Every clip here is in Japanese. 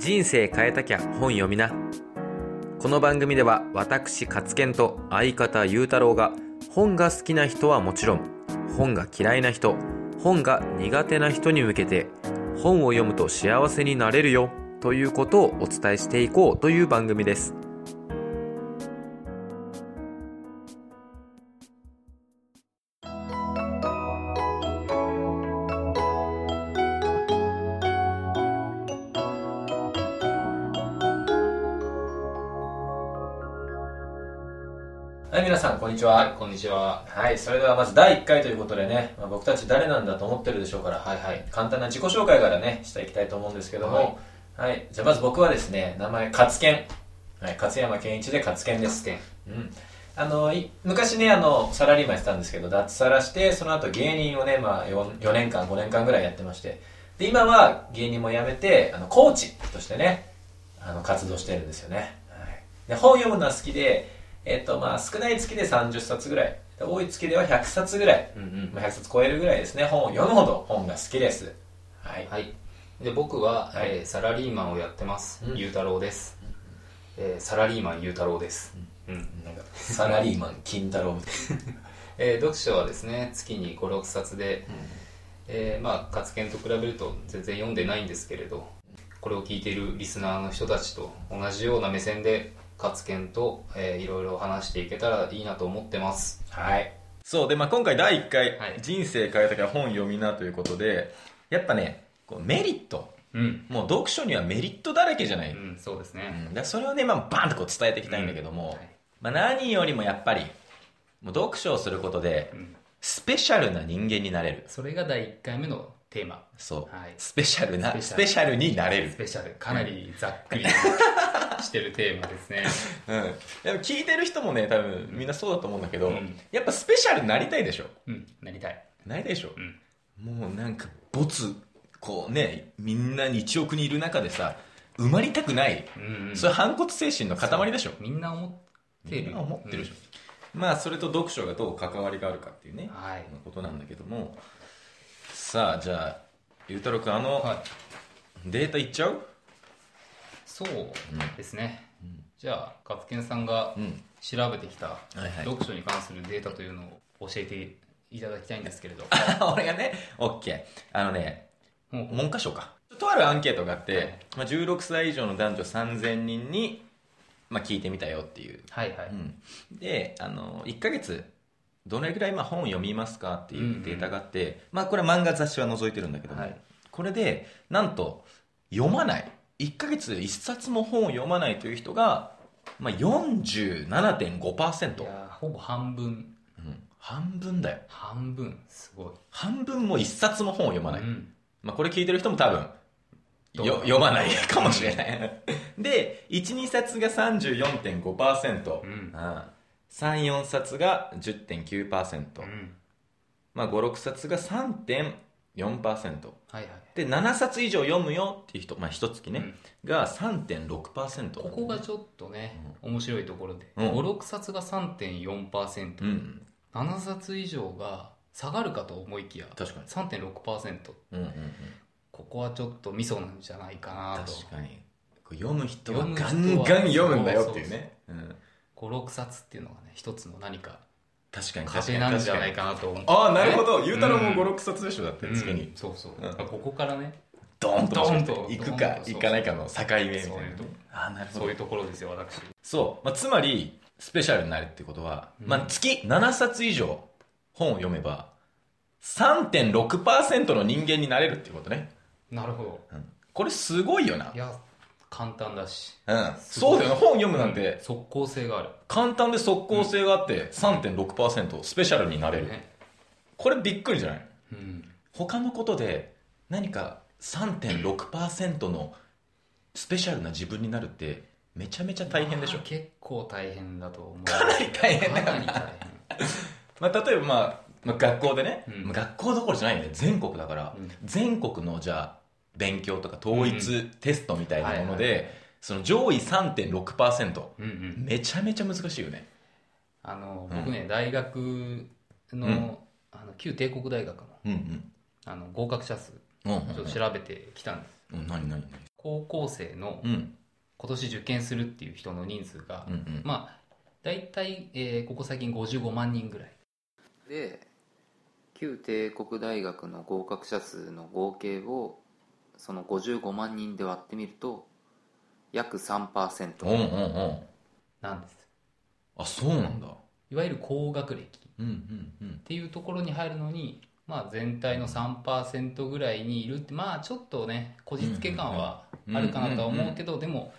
人生変えたきゃ本読みな。この番組では私勝健と相方ゆうたろうが本が好きな人はもちろん本が嫌いな人本が苦手な人に向けて本を読むと幸せになれるよということをお伝えしていこうという番組です。はい、皆さん、こんにちは。はい、こんにちは。はい、それではまず第1回ということでね、まあ、僕たち誰なんだと思ってるでしょうから、はいはい、簡単な自己紹介からね、していきたいと思うんですけども、はい、じゃあまず僕はですね、名前、勝健。はい、勝山健一で勝健です。健うん。あの、い昔ね、あの、サラリーマンやってたんですけど、脱サラして、その後芸人をね、まあ4、4年間、5年間ぐらいやってまして、で、今は芸人も辞めて、あの、コーチとしてね、あの、活動してるんですよね。はい。で、本読むのは好きで、えっと、まあ、少ない月で30冊ぐらい、で多い月では100冊ぐらい、うんうん。まあ、100冊超えるぐらいですね、本を読むほど本が好きです。はい。はい。で、僕は、はいえーサラリーマンをやってます。うんゆうたろうです。えーサラリーマンゆうたろうです。うん。なんか、サラリーマン、金太郎みたい えー読書はですね、月に5、6冊で、えーまあ、活研と比べると全然読んでないんですけれど、これを聞いているリスナーの人たちと同じような目線で、活研と、えーいろいろ話していけたらいいなと思ってます。な。はい。そうで、まあ、今回第1回、はい人生変えたきゃ本読みなということでやっぱねこうメリットうん。もう読書にはメリットだらけじゃない、うん、そうですうね。ん、だからそれをね、まあ、バンとこう伝えていきたいんだけども、はいまあ、何よりもやっぱりもう読書をすることでうんスペシャルな人間になれるそれが第1回目のテーマ。そう、はいスペシャルなススペシャルになれるスペシャル。かなりざっくり してるテーマですね。うん、でも聞いてる人もね多分みんなそうだと思うんだけど、うんやっぱスペシャルになりたいでしょ？うん、なりたい。なりたいでしょ、うん。もうなんか没こうねみんなに1億人いる中でさ埋まりたくない、うん、うん。それ反骨精神の塊でしょ？みんな思ってる。みんな思ってるでしょ、まあそれと読書がどう関わりがあるかっていうね、はい。ことなんだけどもさあじゃあゆうたろうくんあの、はい。データいっちゃう？そうですね。じゃあ、勝健さんがうん。調べてきたはいはい。読書に関するデータというのを教えていただきたいんですけれど。俺がね OK あのね文科省か。とあるアンケートがあって、まあ、16歳以上の男女3000人に、まあ、聞いてみたよっていう。はいはい。うん、であの1ヶ月どれぐらいまあ本を読みますかっていうデータがあって、まあ、これは漫画雑誌は除いてるんだけども、はい。これでなんと読まない。1ヶ月1冊も本を読まないという人が、まあ、47.5%、いやーほぼ半分。うん、半分だよ。半分。すごい。半分も1冊も本を読まない、うん。まあ、これ聞いてる人も多分よ読まないかもしれない。で12冊が34.5%、うん34冊が10.9%、うん。まあ、56冊が3.4%はいはい。で7冊以上読むよっていう人、まあ、一月ね、が3.6%ここがちょっとね、面白いところで。うん。5、6冊が3.4%。うん。7冊以上が下がるかと思いきや確かに。3.6%うんうんうん。ここはちょっとミソなんじゃないかなと。確かに。読む人はガンガン読むんだよっていうね。うん56冊っていうのがね一つの何か確かに確かなんじゃない確かなと思う。ああなるほど。ね？ゆうたろうもうん。56冊でしょだってうん。次に。そうそう、うん。ここからねドーンとドーンと行くか行かないかの境目みたいなそういうとねああなるほど。そういうところですよ私。そう、まあ、つまりスペシャルになるってことは、うん。まあ、月7冊以上本を読めば3.6%の人間になれるっていうことね、なるほど。うん。これすごいよな、いや簡単だし。うん、そうだよね。本読むなんて。即効性がある。簡単で即効性があって3.6%スペシャルになれる、ね。これびっくりじゃない？うん。他のことで何か3.6%のスペシャルな自分になるってめちゃめちゃ大変でしょ？まあ結構大変だと思う。かなり大変だかなり大変。まあ、例えば、まあ、まあ学校でね、うん。まあ学校どころじゃないよね。全国だから、うん。全国のじゃあ勉強とか統一テストみたいなもので、その上位3.6%うんうん。めちゃめちゃ難しいよね。あのうん。僕ね、大学の,、うん。あの旧帝国大学のうんうん。あの合格者数うんうんちょっと調べてきたんです、うん何何何？高校生のうん。今年受験するっていう人の人数が、うんうん。まあ大体、えーここ最近55万人ぐらい。で旧帝国大学の合格者数の合計をその55万人で割ってみると約うん3%うんうん。なんです。あそうなんだ。いわゆる高学歴。っうんうんうん。ていうところに入るのに、まあ、全体の3%ぐらいにいるってまあちょっとねこじつけ感はあるかなとは思うけど、でも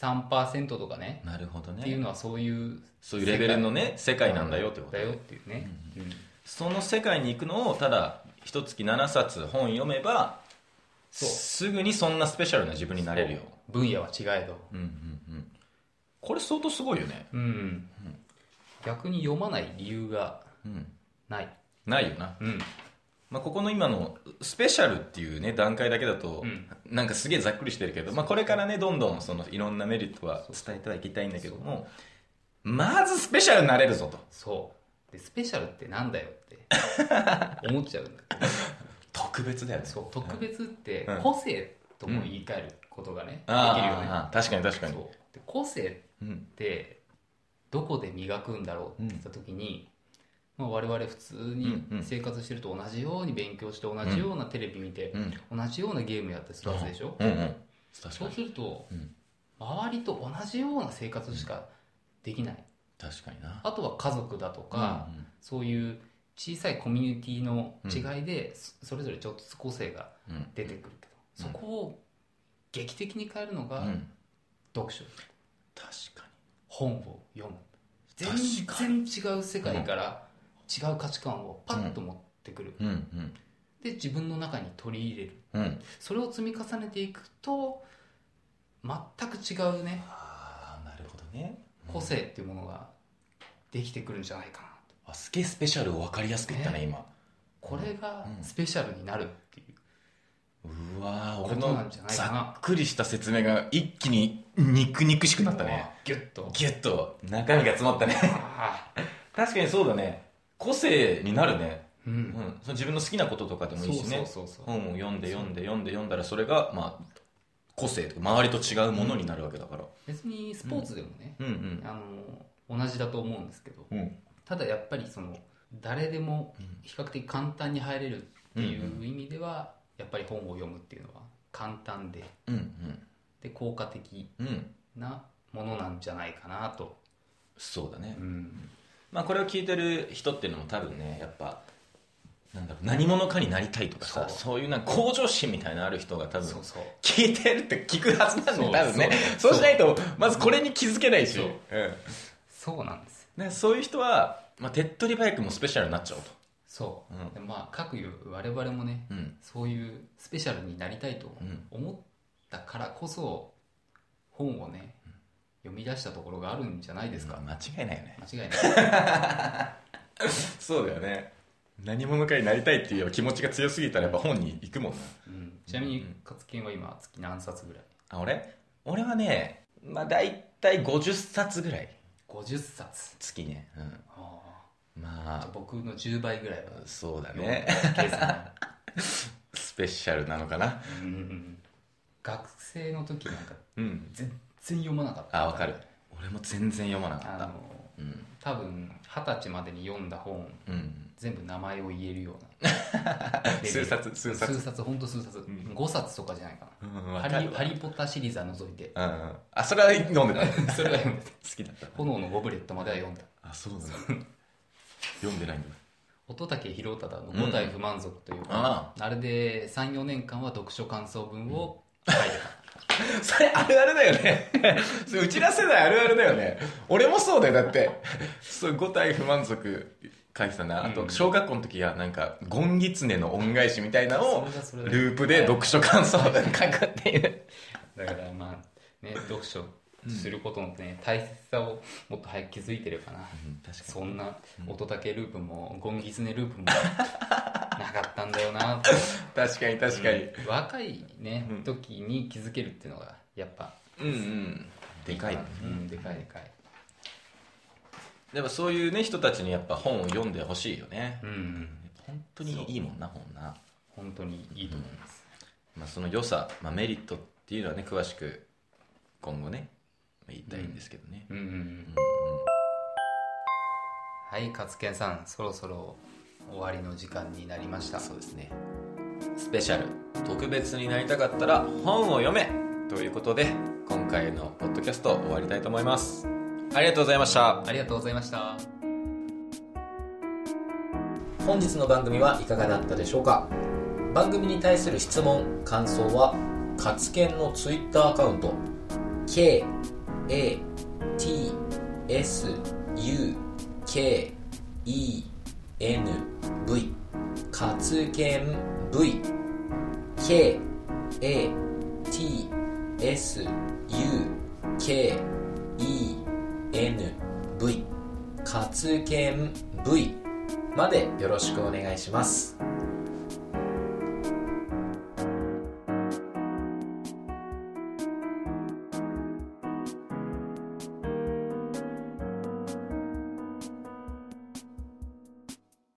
3%とかね。なるほどね。っていうのはそういうそういうレベルのね世界。なんだよってこと。だよっていうね、うんその世界に行くのをただ一月7冊本読めばすぐにそんなスペシャルな自分になれるよ。分野は違えど。うんうんうん。これ相当すごいよね。うん、逆に読まない理由がうん。ない。ないよな、うん。まあ、ここの今のスペシャルっていうね段階だけだと、うん。なんかすげえざっくりしてるけど、まあ、これからねどんどんそのいろんなメリットは伝えてはいきたいんだけどもまずスペシャルになれるぞと。そう。でスペシャルってなんだよって 思っちゃうんだ特別だよね。そう。特別ってうん。個性とも言い換えることがね、できるよね。ああ確かに確かに。個性っうんてどこで磨くんだろうって言った時に、まあ、我々普通にうんうん。生活してると同じように勉強して同じようなテレビ見て、うん。同じようなゲームやってするはずでしょ、うん。うん確そうすると、うん。周りと同じような生活しかできない。確かにな。あとは家族だとか、うんうん。そういう小さいコミュニティの違いで、そそれぞれちょっと個性がうん。出てくるけど、そこを劇的に変えるのがうん。読書。確か本を読む。全然違う世界から違う価値観をパッと持ってくる、にうん。うん。で自分の中に取り入れる。うん。それを積み重ねていくと全く違うね。ああなるほどね。個性っていうものができてくるんじゃないかな。とあすげえスペシャルを分かりやすく言ったね今。これがスペシャルになるっていう、うわー俺ことなのんじゃないかな。ざっくりした説明が一気に肉々しくなったね。ギュッと。ギュッと。中身が詰まったね。確かにそうだね。個性になるね。ううん。ん、その自分の好きなこととかでもいいしね。そうそうそうそう。本を読んで読んで読んで読んだらそれがまあ個性とか周りと違うものになるわけだから別にスポーツでもね、うんうんあの同じだと思うんですけどうんただやっぱりその誰でも比較的簡単に入れるっていう意味では、やっぱり本を読むっていうのは簡単でうんで効果的なものなんじゃないかなと、そうだね、うん、まあこれを聞いてる人っていうのも多分ねやっぱなんだろう何者かになりたいとかさそう。いうなんか向上心みたいなのある人が多分聞いてるって聞くはずなんだよそう多分ね。そうしないとまずこれに気づけないし。そう。うん。そうなんですねそういう人は、まあ、手っ取り早くもスペシャルになっちゃおうと。そう、うん。でまあ各いう我々もね、うん。そういうスペシャルになりたいとん。思ったからこそ本をね、読み出したところがあるんじゃないですか、間違いないよね。間違いない。そうだよね。何者かになりたいっていう気持ちが強すぎたらやっぱ本に行くもんな。うん。ちなみに勝健は今月何冊ぐらい？あ俺？俺はねまあ大体50冊ぐらい。50冊。月ね。うん。あまあ。僕の10倍ぐらいは。あそうだね。スペシャルなのかな。うん学生の時なんかうん。全然読まなかった。あわかる。俺も全然読まなかった。うん多分二十歳までに読んだ本うん。全部名前を言えるような。数冊数冊。数冊本当数冊、5冊とかじゃないかな、うんわハリハリーポッターシリーズは除いて。うんうん。あそれは飲んでた。それは読んでた。好きだった。炎のゴブレットまでは読んだ。あそうだ読んでないんだ乙武宏忠の五体不満足というああれで34年間は読書感想文を書いてた、それあるあるだよね。それうちら世代あるあるだよね。俺もそうだよ、だって。そう、五体不満足書いてたな。あと、小学校の時はなんか、ゴンギツネの恩返しみたいなのをループで読書感想文書くっていう。だからまあね読書することのね、大切さをもっと早く気づいてればな、確かそんな乙武ループもゴンギツネループも なかったんだよなと。確かに確かに。若いね、時に気づけるっていうのがやっぱうんうん。でかい。うんでかいでかい。でもそういうね、人たちにやっぱ本を読んでほしいよね。うん。本当にいいもんな、本な。本当にいいと思います。まあ、その良さ、まあ、メリットっていうのはね詳しく今後ね言いたいんですけどね、うん。うんうんはい勝健さんそろそろ終わりの時間になりました。そうですね。スペシャル。特別になりたかったら本を読め。ということで今回のポッドキャスト終わりたいと思います。ありがとうございました。ありがとうございました。本日の番組はいかがだったでしょうか？番組に対する質問感想は活研のツイッターアカウント k a t s u k e n v 活研 v k a t s u k e n v 活研 v までよろしくお願いします